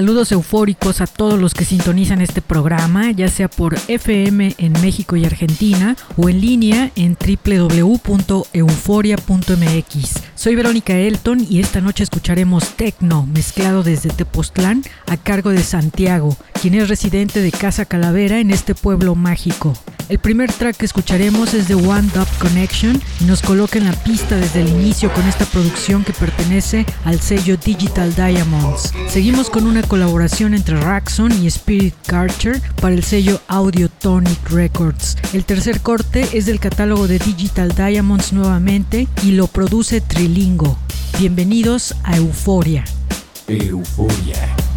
Saludos eufóricos a todos los que sintonizan este programa, ya sea por FM en México y Argentina o en línea en www.euforia.mx. Soy Verónica Elton y esta noche escucharemos Tecno mezclado desde Tepoztlán a cargo de Santiago, quien es residente de Casa Calavera en este pueblo mágico. El primer track que escucharemos es de One Dub Connection y nos coloca en la pista desde el inicio con esta producción que pertenece al sello Digital Diamonds. Seguimos con una colaboración entre Raxon y Spirit Carcher para el sello Audiotonic Records. El tercer corte es del catálogo de Digital Diamonds nuevamente y lo produce Trilingo. Bienvenidos a Euforia. Euforia.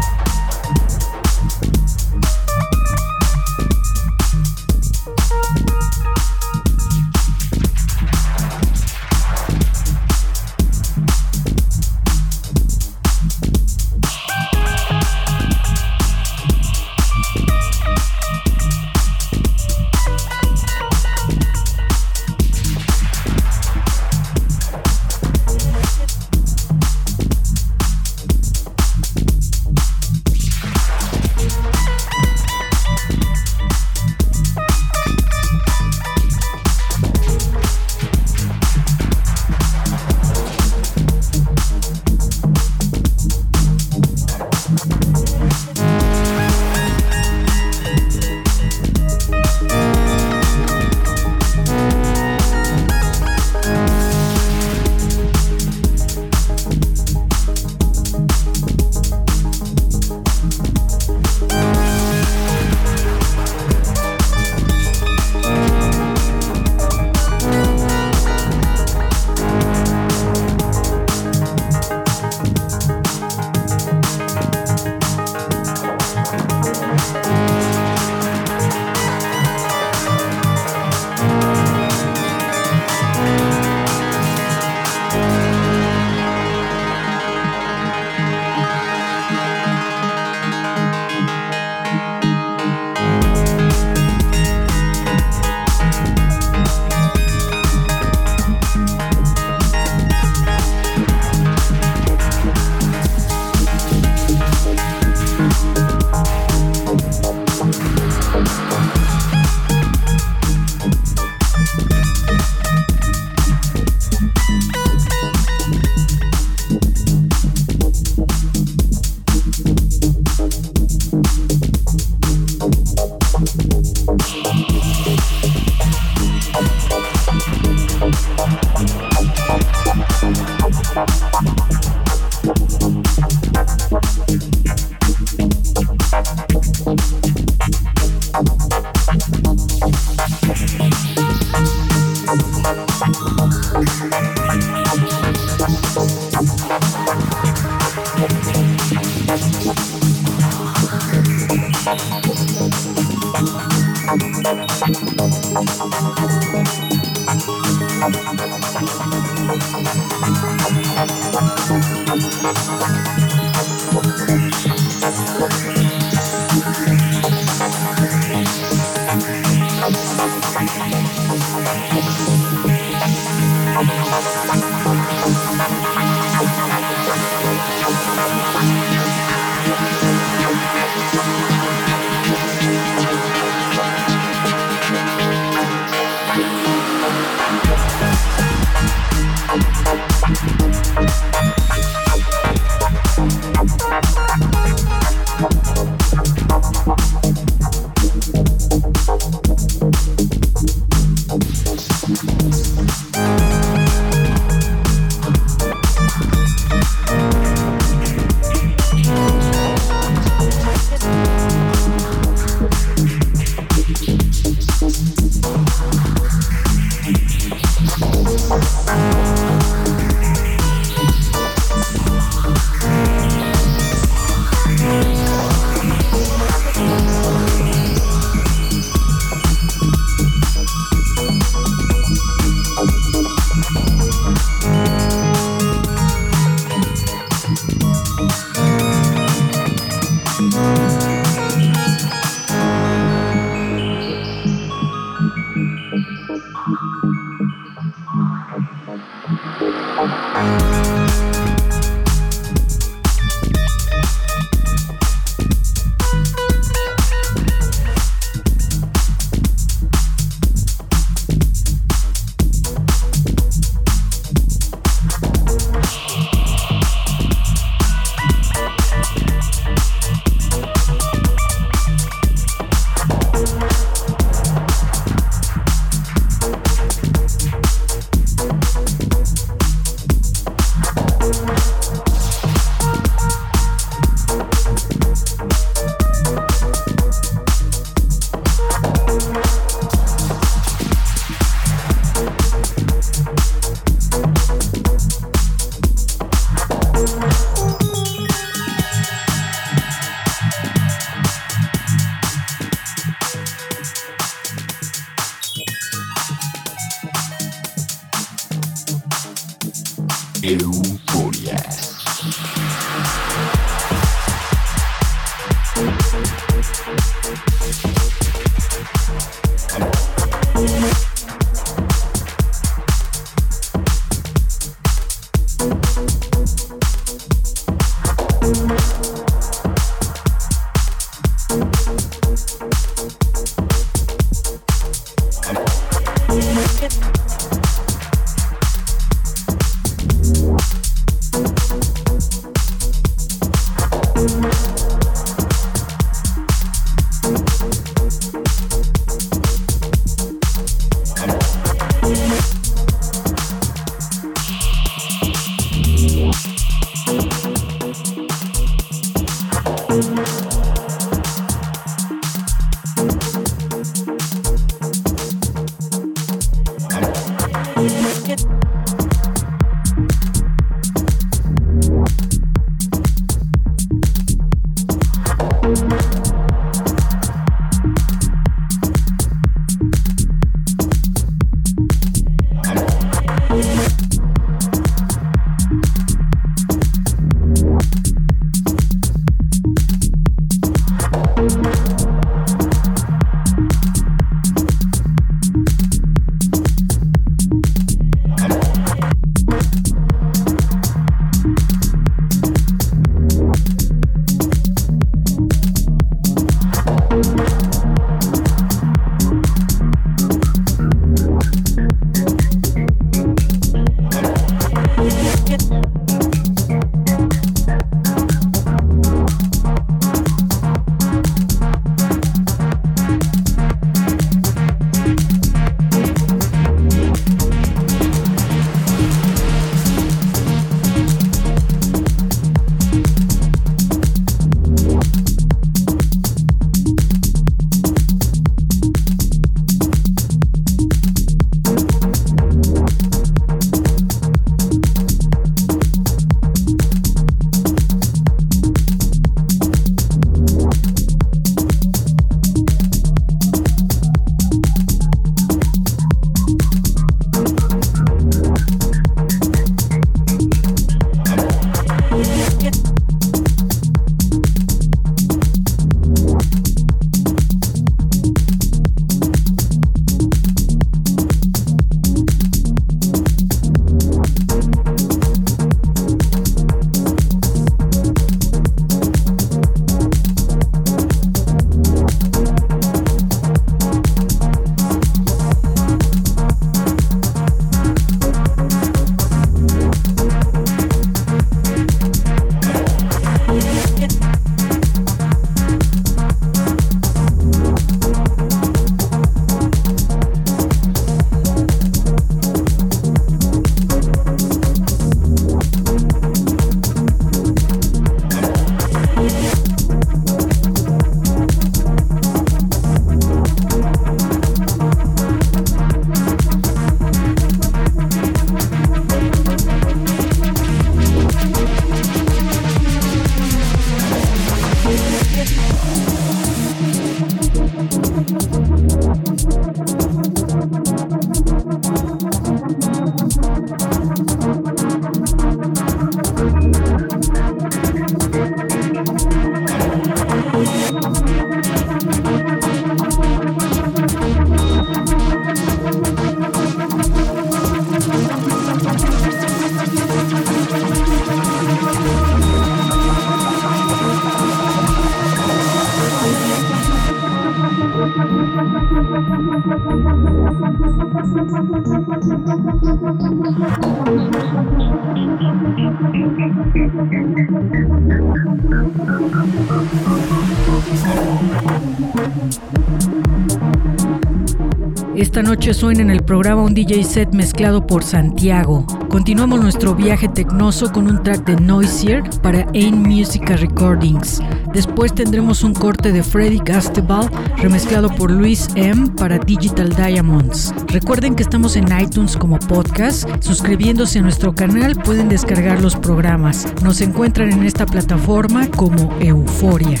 Esta noche suena en el programa un DJ set mezclado por Santiago. Continuamos nuestro viaje tecnoso con un track de Noisier para Ain Musica Recordings. Después tendremos un corte de Freddy Gastebal remezclado por Luis M para Digital Diamonds. Recuerden que estamos en iTunes como podcast. Suscribiéndose a nuestro canal pueden descargar los programas. Nos encuentran en esta plataforma como Euforia.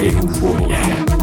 Euforia.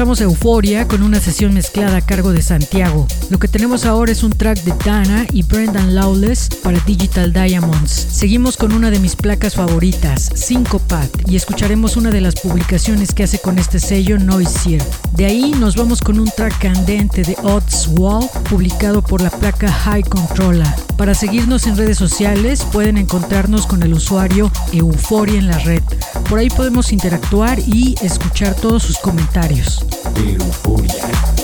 A Euforia con una sesión mezclada a cargo de Santiago. Lo que tenemos ahora es un track de Dana y Brendan Lawless para Digital Diamonds. Seguimos con una de mis placas favoritas, Syncopat, y escucharemos una de las publicaciones que hace con este sello Noisier. De ahí nos vamos con un track candente de Odds Wall, publicado por la placa High Controller. Para seguirnos en redes sociales pueden encontrarnos con el usuario Euforia en la red. Por ahí podemos interactuar y escuchar todos sus comentarios. Euforia.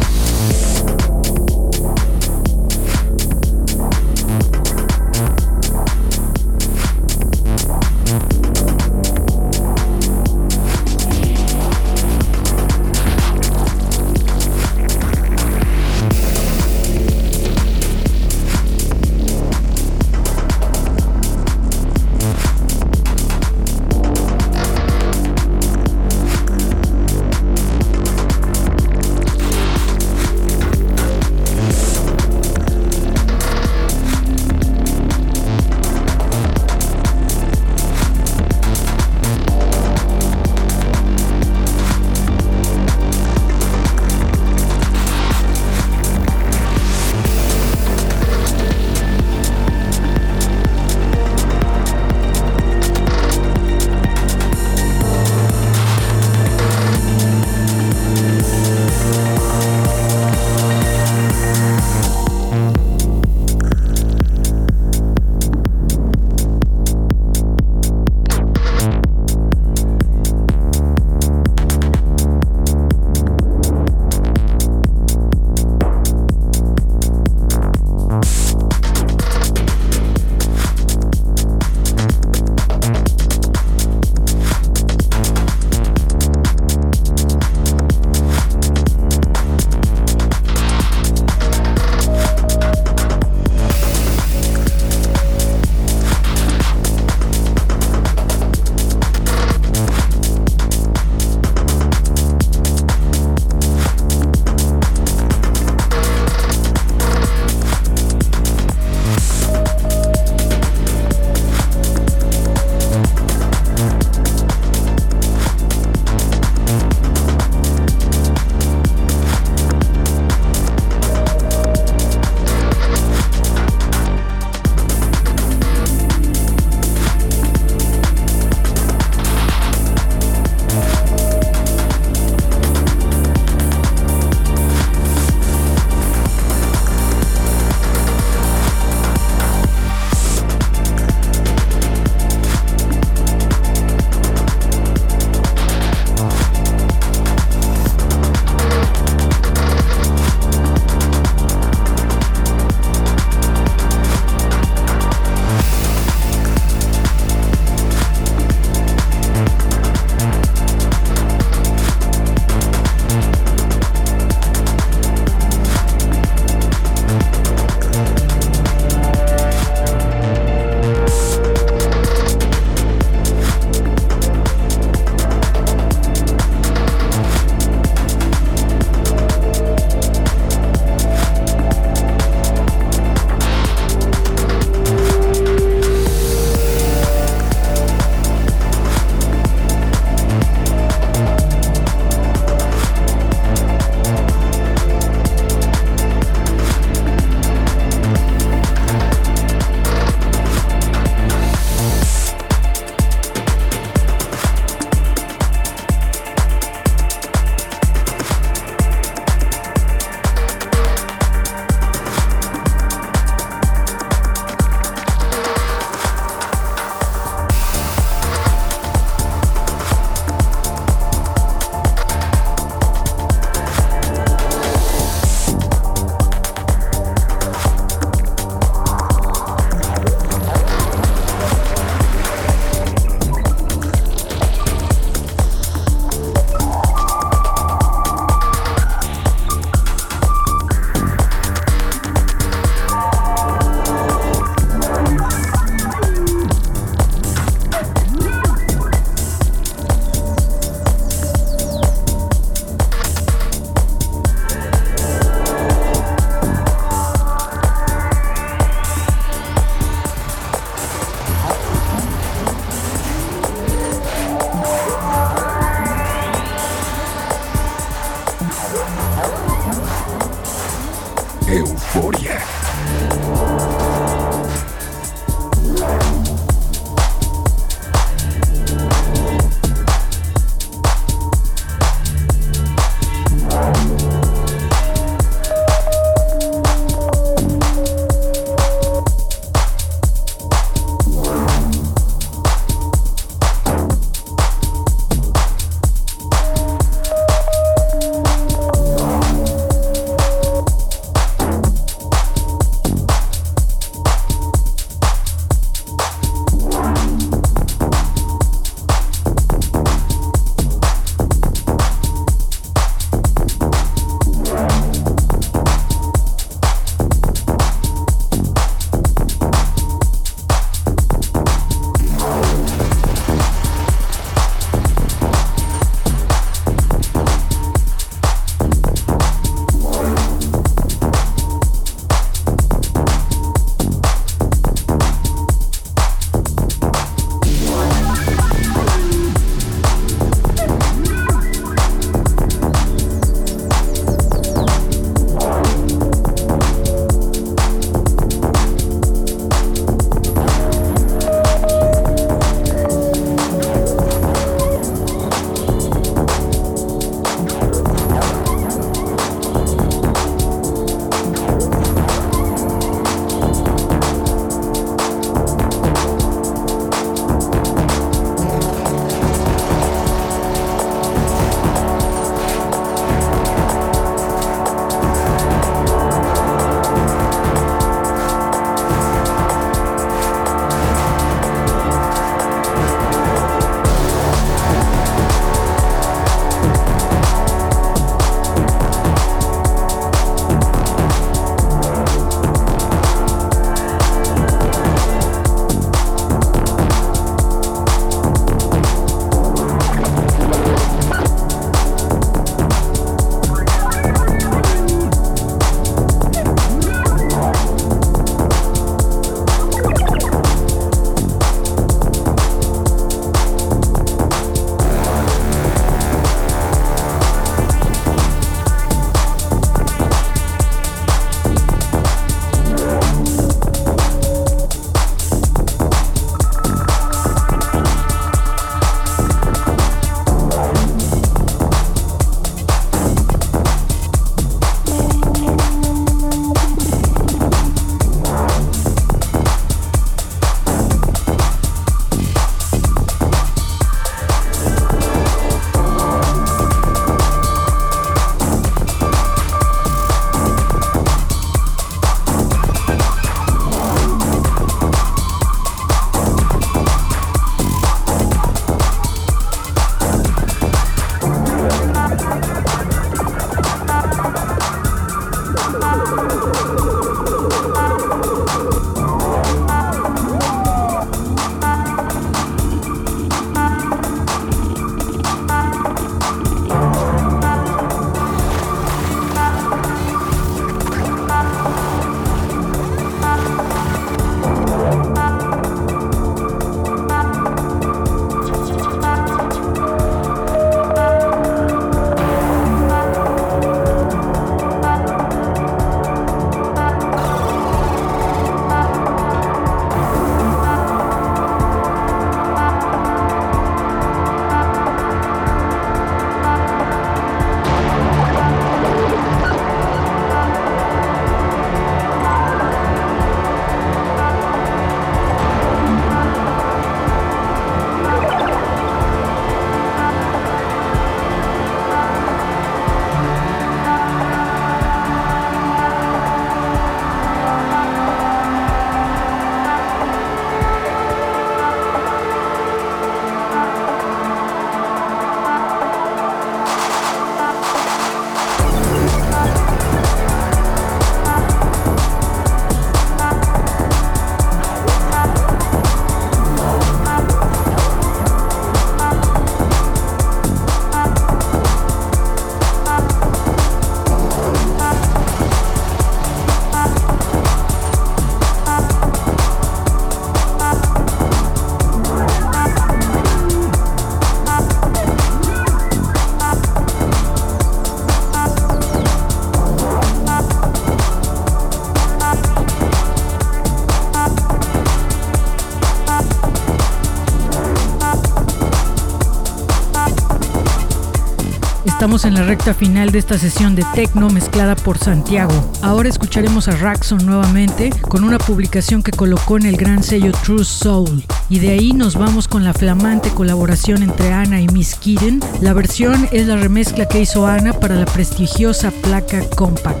En la recta final de esta sesión de Tecno mezclada por Santiago. Ahora escucharemos a Raxon nuevamente con una publicación que colocó en el gran sello True Soul. Y de ahí nos vamos con la flamante colaboración entre Ana y Miss Kiden. La versión es la remezcla que hizo Ana para la prestigiosa placa Compact.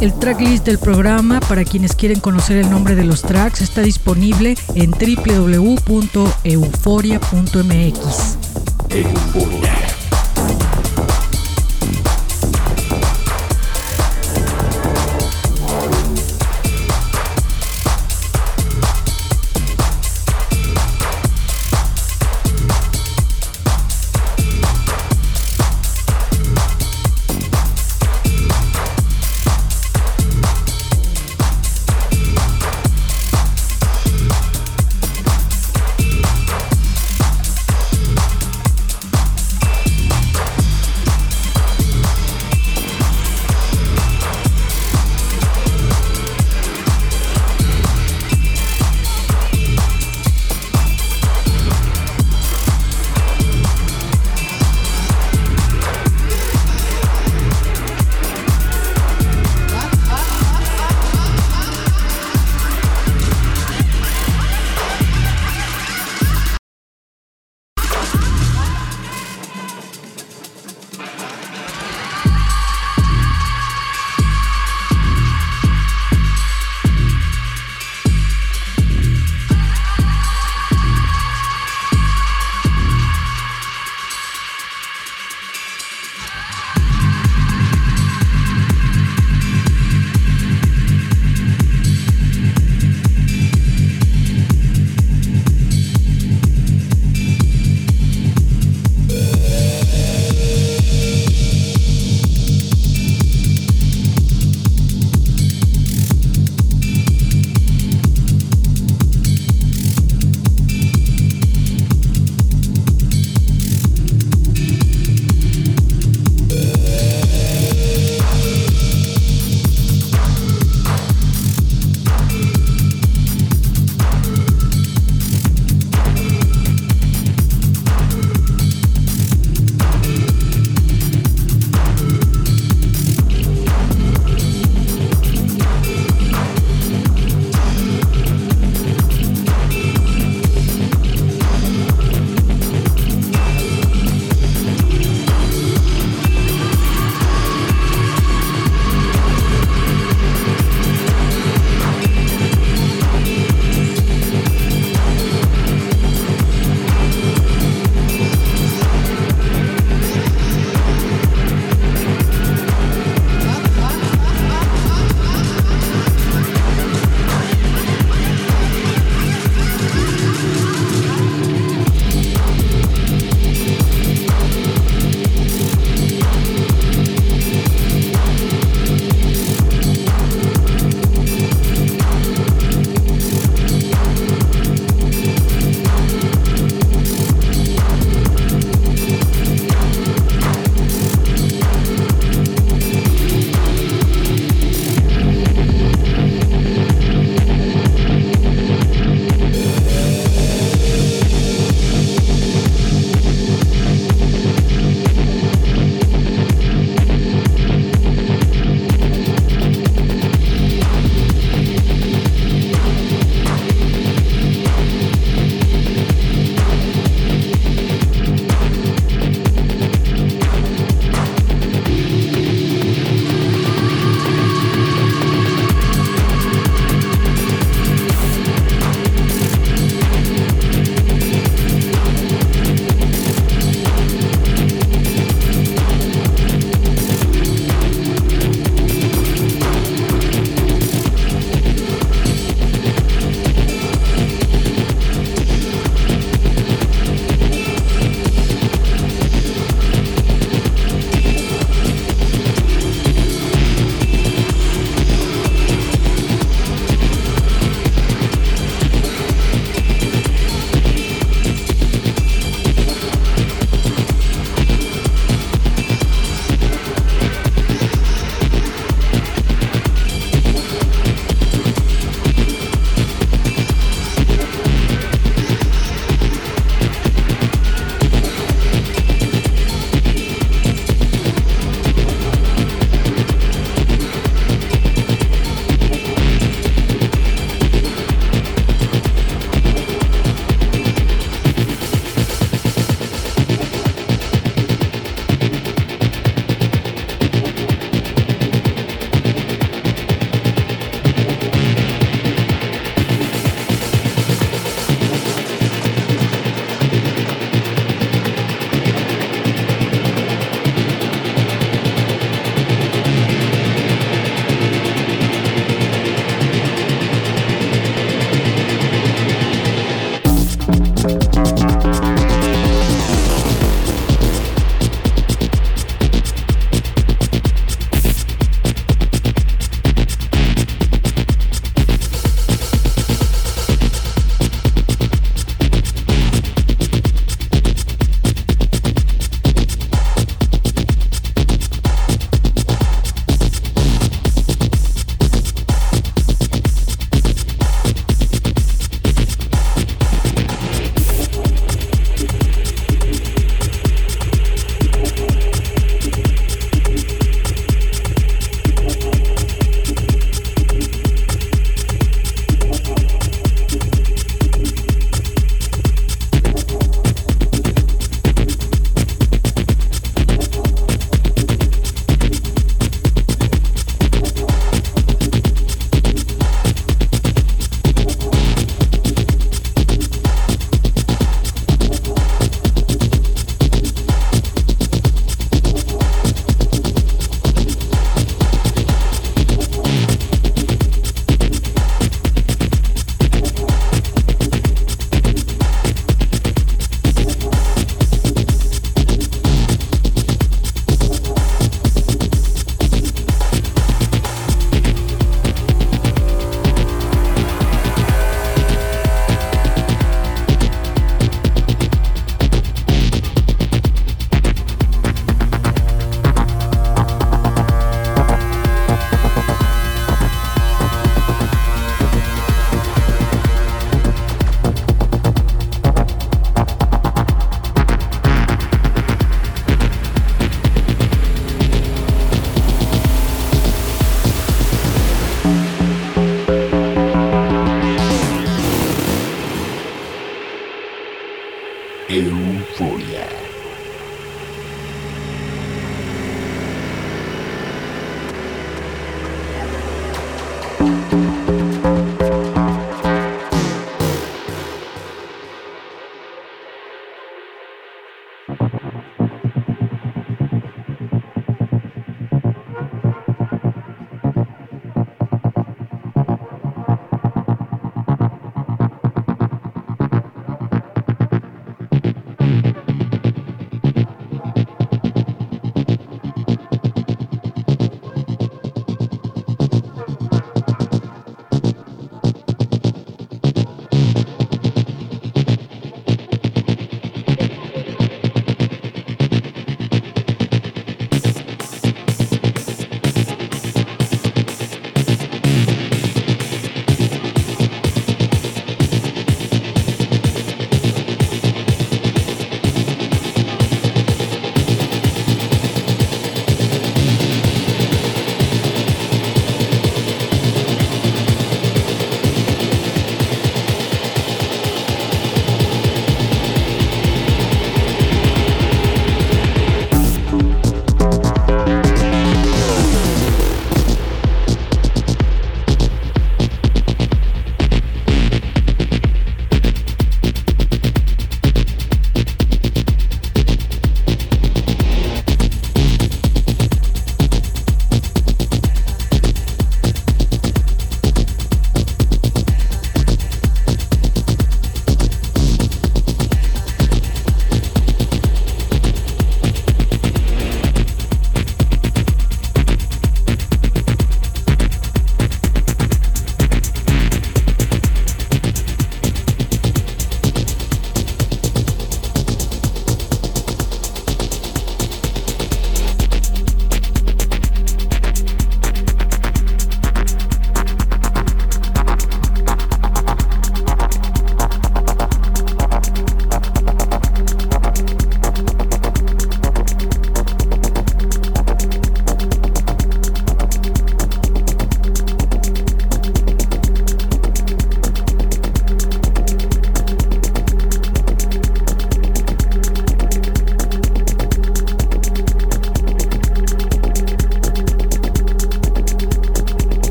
El tracklist del programa, para quienes quieren conocer el nombre de los tracks, está disponible en www.euforia.mx.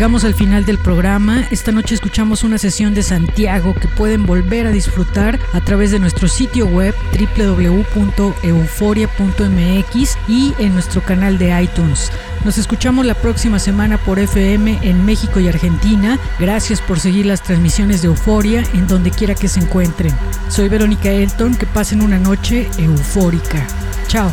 Llegamos al final del programa. Esta noche escuchamos una sesión de Santiago que pueden volver a disfrutar a través de nuestro sitio web www.euforia.mx y en nuestro canal de iTunes. Nos escuchamos la próxima semana por FM en México y Argentina. Gracias por seguir las transmisiones de Euforia en donde quiera que se encuentren. Soy Verónica Elton, que pasen una noche eufórica. Chao.